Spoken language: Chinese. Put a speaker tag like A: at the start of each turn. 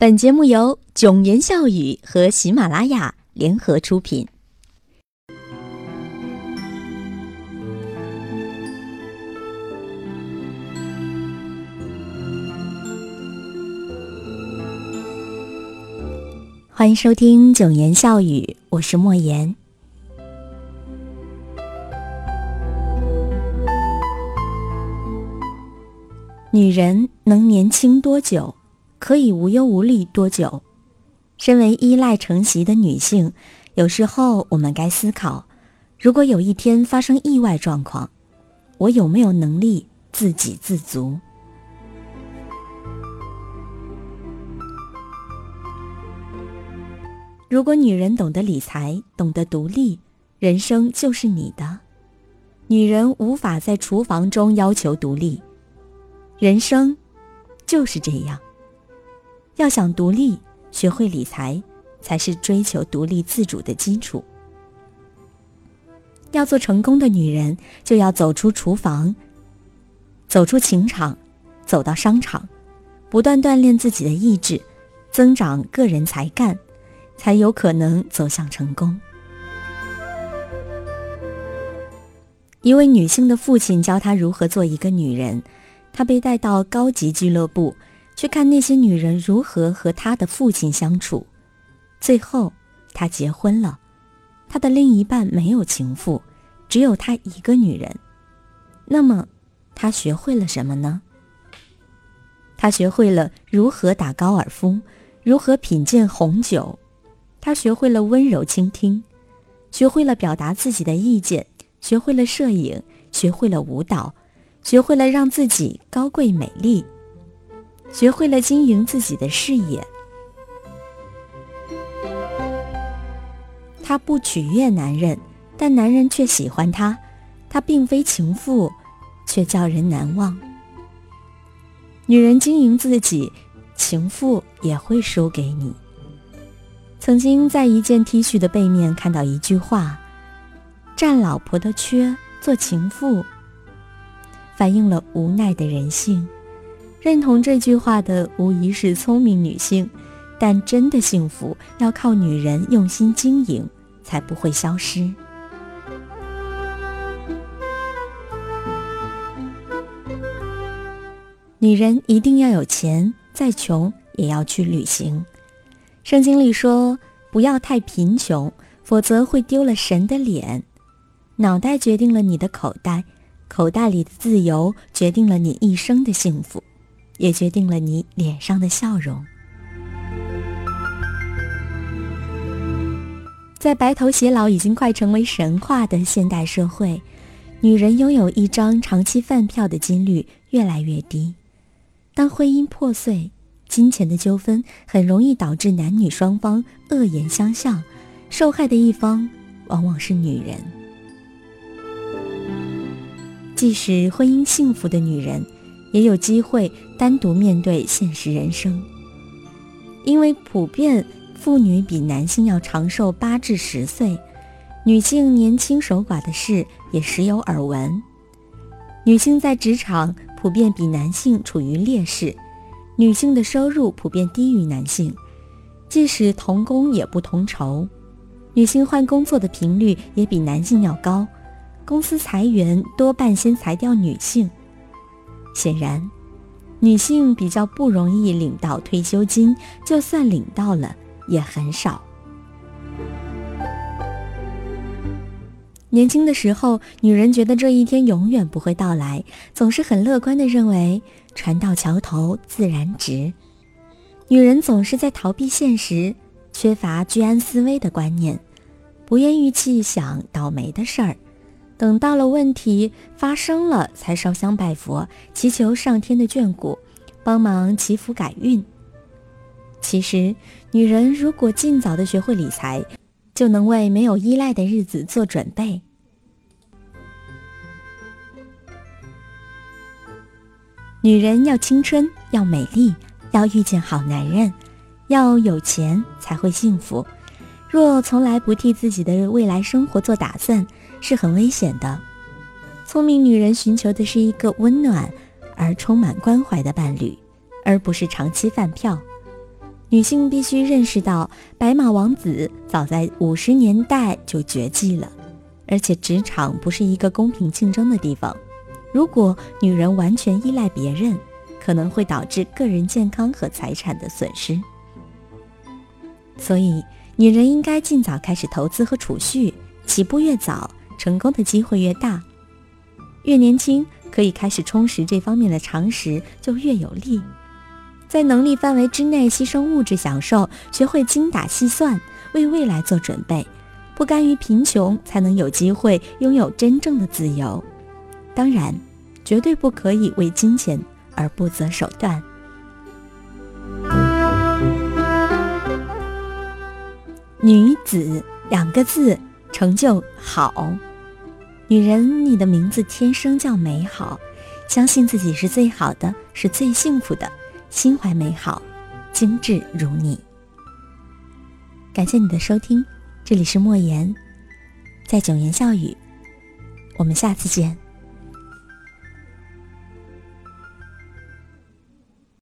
A: 本节目由囧言笑语和喜马拉雅联合出品。欢迎收听囧言笑语，我是莫言。女人能年轻多久？可以无忧无虑多久？身为依赖成习的女性，有时候我们该思考：如果有一天发生意外状况，我有没有能力自给自足？如果女人懂得理财，懂得独立，人生就是你的。女人无法在厨房中要求独立，人生就是这样。要想独立，学会理财，才是追求独立自主的基础。要做成功的女人，就要走出厨房，走出情场，走到商场，不断锻炼自己的意志，增长个人才干，才有可能走向成功。一位女性的父亲教她如何做一个女人，她被带到高级俱乐部。去看那些女人如何和她的父亲相处，最后，她结婚了。她的另一半没有情妇，只有她一个女人。那么，她学会了什么呢？她学会了如何打高尔夫，如何品鉴红酒。她学会了温柔倾听，学会了表达自己的意见，学会了摄影，学会了舞蹈，学会了让自己高贵美丽。学会了经营自己的事业，她不取悦男人，但男人却喜欢她。她并非情妇，却叫人难忘。女人经营自己，情妇也会输给你。曾经在一件 T 恤的背面看到一句话：“占老婆的缺，做情妇。”反映了无奈的人性。认同这句话的无疑是聪明女性，但真的幸福要靠女人用心经营，才不会消失。女人一定要有钱，再穷也要去旅行。圣经里说：“不要太贫穷，否则会丢了神的脸。”脑袋决定了你的口袋，口袋里的自由决定了你一生的幸福。也决定了你脸上的笑容。在白头偕老已经快成为神话的现代社会，女人拥有一张长期饭票的几率越来越低。当婚姻破碎，金钱的纠纷很容易导致男女双方恶言相向，受害的一方往往是女人。即使婚姻幸福的女人。也有机会单独面对现实人生，因为普遍妇女比男性要长寿八至十岁，女性年轻守寡的事也时有耳闻。女性在职场普遍比男性处于劣势，女性的收入普遍低于男性，即使同工也不同酬，女性换工作的频率也比男性要高，公司裁员多半先裁掉女性。显然，女性比较不容易领到退休金，就算领到了，也很少。年轻的时候，女人觉得这一天永远不会到来，总是很乐观的认为“船到桥头自然直”。女人总是在逃避现实，缺乏居安思危的观念，不愿意去想倒霉的事儿。等到了问题发生了，才烧香拜佛，祈求上天的眷顾，帮忙祈福改运。其实，女人如果尽早的学会理财，就能为没有依赖的日子做准备。女人要青春，要美丽，要遇见好男人，要有钱才会幸福。若从来不替自己的未来生活做打算，是很危险的。聪明女人寻求的是一个温暖而充满关怀的伴侣，而不是长期饭票。女性必须认识到，白马王子早在五十年代就绝迹了，而且职场不是一个公平竞争的地方。如果女人完全依赖别人，可能会导致个人健康和财产的损失。所以，女人应该尽早开始投资和储蓄，起步越早，成功的机会越大。越年轻，可以开始充实这方面的常识，就越有利。在能力范围之内牺牲物质享受，学会精打细算，为未来做准备，不甘于贫穷，才能有机会拥有真正的自由。当然，绝对不可以为金钱而不择手段。女子两个字，成就好。女人，你的名字天生叫美好，相信自己是最好的，是最幸福的。心怀美好，精致如你。感谢你的收听，这里是莫言，在九言笑语，我们下次见。